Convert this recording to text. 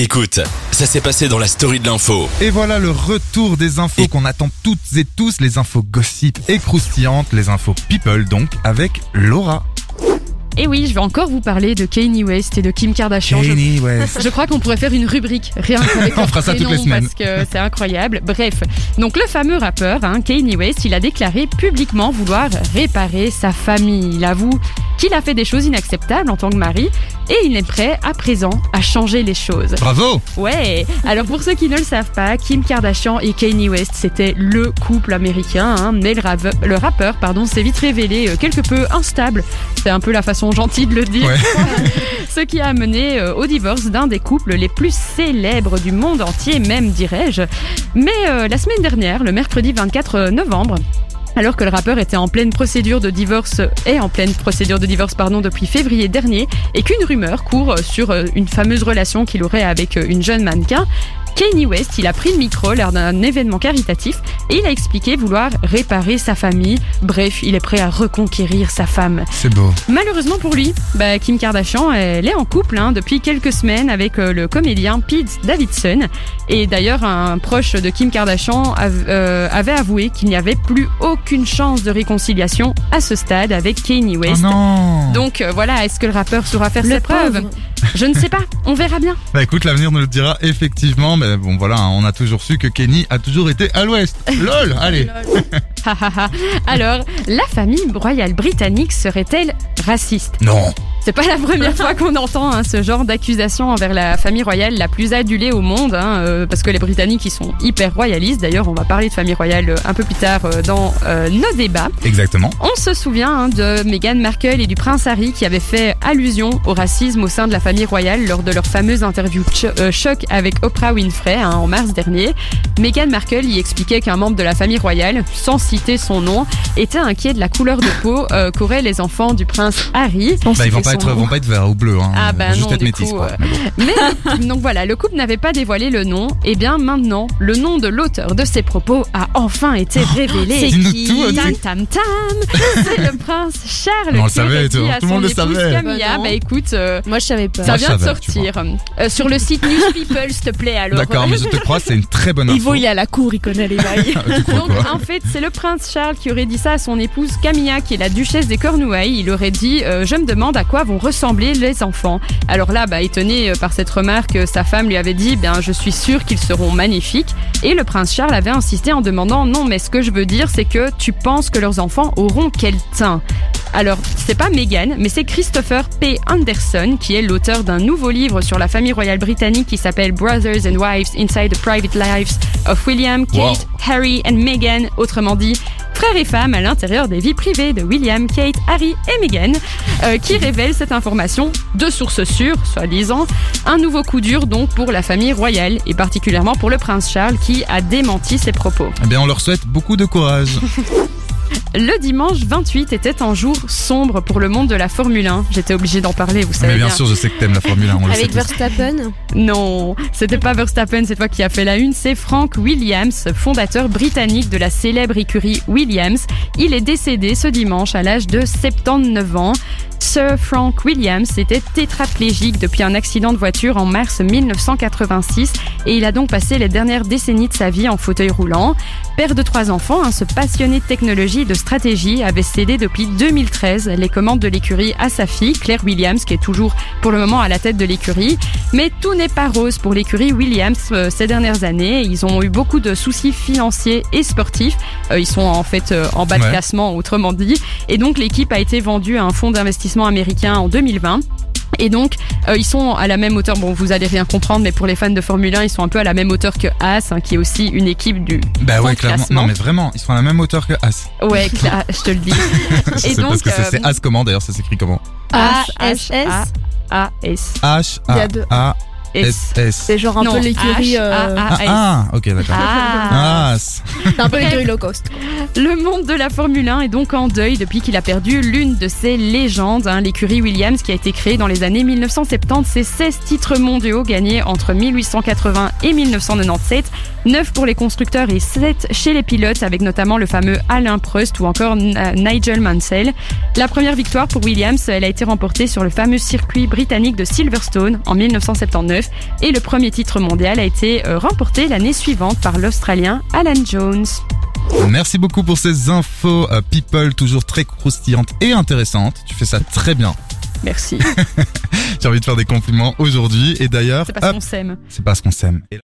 Écoute, ça s'est passé dans la story de l'info. Et voilà le retour des infos qu'on attend toutes et tous, les infos gossip et croustillantes, les infos people donc, avec Laura. Et oui, je vais encore vous parler de Kanye West et de Kim Kardashian. Je- Kanye West. Je crois qu'on pourrait faire une rubrique rien qu'avec On fera ça toutes les semaines. parce que c'est incroyable. Bref, donc le fameux rappeur hein, Kanye West, il a déclaré publiquement vouloir réparer sa famille. Il avoue qu'il a fait des choses inacceptables en tant que mari et il est prêt à présent à changer les choses. Bravo Ouais, alors pour ceux qui ne le savent pas, Kim Kardashian et Kanye West, c'était le couple américain, hein, mais le, rave- le rappeur pardon, s'est vite révélé euh, quelque peu instable. C'est un peu la façon gentille de le dire. Ouais. Ce qui a amené euh, au divorce d'un des couples les plus célèbres du monde entier, même dirais-je. Mais euh, la semaine dernière, le mercredi 24 novembre, alors que le rappeur était en pleine procédure de divorce est en pleine procédure de divorce pardon depuis février dernier et qu'une rumeur court euh, sur euh, une fameuse relation qu'il aurait avec euh, une jeune mannequin. Kanye West, il a pris le micro lors d'un événement caritatif et il a expliqué vouloir réparer sa famille. Bref, il est prêt à reconquérir sa femme. C'est beau. Malheureusement pour lui, bah, Kim Kardashian, elle est en couple hein, depuis quelques semaines avec euh, le comédien Pete Davidson. Et d'ailleurs, un proche de Kim Kardashian av- euh, avait avoué qu'il n'y avait plus aucune chance de réconciliation à ce stade avec Kanye Oh West. non Donc euh, voilà, est-ce que le rappeur saura faire Le ses preuves? Je ne sais pas, on verra bien. Bah écoute, l'avenir nous le dira effectivement, mais bon voilà, hein, on a toujours su que Kenny a toujours été à l'ouest. LOL Allez. Alors, la famille royale britannique serait-elle raciste? Non C'est pas la première fois qu'on entend hein, ce genre d'accusation envers la famille royale la plus adulée au monde, hein, euh, parce que les Britanniques ils sont hyper royalistes. D'ailleurs, on va parler de famille royale euh, un peu plus tard euh, dans euh, nos débats. Exactement. On se souvient hein, de Meghan Markle et du prince Harry qui avaient fait allusion au racisme au sein de la famille royale lors de leur fameuse interview cho- euh, choc avec Oprah Winfrey hein, en mars dernier. Meghan Markle y expliquait qu'un membre de la famille royale, sans citer son nom, était inquiet de la couleur de peau qu'auraient les enfants du prince Harry. Bah ils vont pas être, vont pas être verts ou bleus, hein. Ah bah juste non, être métis coup, quoi. euh, Mais donc voilà, le couple n'avait pas dévoilé le nom. Et bien maintenant, le nom de l'auteur de ces propos a enfin été révélé. c'est qui tout, Tam tam tam C'est le prince Charles on le savait, aurait tout- dit à tout le monde son le épouse savait. Camilla, Bah bah écoute, euh, Moi, je savais pas. ça vient de sortir. Euh, sur le site News People, s'il te plaît alors. D'accord, mais je te crois, c'est une très bonne info. Ivo, il est à la cour, il connaît les bails. Donc en fait, c'est le prince Charles qui aurait dit ça à son épouse Camilla, qui est la duchesse des Cornouailles. Il aurait dit euh, Je me demande à quoi vont ressembler les enfants. Alors là, bah, étonné euh, par cette remarque, euh, sa femme lui avait dit Bien, je suis sûre qu'ils seront magnifiques. Et le prince Charles avait insisté en demandant Non, mais ce que je veux dire, c'est que tu penses que leurs enfants auront quel teint? Alors, c'est pas Meghan, mais c'est Christopher P. Anderson, qui est l'auteur d'un nouveau livre sur la famille royale britannique qui s'appelle Brothers and Wives Inside the Private Lives of William, Kate, Wow. Harry and Meghan, autrement dit, frères et femmes à l'intérieur des vies privées de William, Kate, Harry et Meghan, euh, qui révèle cette information de sources sûres, soi-disant. Un nouveau coup dur donc pour la famille royale, et particulièrement pour le prince Charles, qui a démenti ses propos. Eh bien on leur souhaite beaucoup de courage. Le dimanche 28 était un jour sombre pour le monde de la Formule 1. J'étais obligée d'en parler, vous savez Mais bien bien. sûr, je sais que t'aimes la Formule 1, on le sait Avec. Verstappen. Non, c'était pas Verstappen cette fois qui a fait la une, c'est Frank Williams, fondateur britannique de la célèbre écurie Williams. Il est décédé ce dimanche à l'âge de 79 ans. Sir Frank Williams était tétraplégique depuis un accident de voiture en mars 1986 et il a donc passé les dernières décennies de sa vie en fauteuil roulant. Père de trois enfants, hein, ce passionné de technologie et de stratégie avait cédé depuis 2013 les commandes de l'écurie à sa fille, Claire Williams, qui est toujours pour le moment à la tête de l'écurie. Mais tout n'est pas rose pour l'écurie Williams euh, ces dernières années. Ils ont eu beaucoup de soucis financiers et sportifs. Euh, ils sont en fait euh, en bas de Ouais. classement, autrement dit. Et donc l'équipe a été vendue à un fonds d'investissement américain en 2020. Et donc, euh, ils sont à la même hauteur. Bon, vous allez rien comprendre, mais pour les fans de Formule 1, ils sont un peu à la même hauteur que Haas, hein, qui est aussi une équipe du Bah ouais, clairement. classement. Non mais vraiment, ils sont à la même hauteur que As. Ouais, cla- je te le dis. Et C'est donc, parce que c'est c'est euh, As comment d'ailleurs, ça s'écrit comment A-S-S. A-S. H Il y A a deux A S. C'est genre un Non, peu l'écurie. H, euh, A, A. Ah, ah, ok d'accord. Ah. As. C'est un peu l'écurie low cost. Le monde de la Formule 1 est donc en deuil depuis qu'il a perdu l'une de ses légendes, hein, l'écurie Williams qui a été créée dans les années 1970. C'est 16 titres mondiaux gagnés entre 1880 et 1997, 9 pour les constructeurs et 7 chez les pilotes avec notamment le fameux Alain Prost ou encore N- Nigel Mansell. La première victoire pour Williams, elle a été remportée sur le fameux circuit britannique de Silverstone en 1979 Et le premier titre mondial a été euh, remporté l'année suivante par l'Australien Alan Jones. Merci beaucoup pour ces infos euh, people toujours très croustillantes et intéressantes. Tu fais ça très bien. Merci. J'ai envie de faire des compliments aujourd'hui et d'ailleurs, C'est parce qu'on s'aime. c'est parce qu'on s'aime.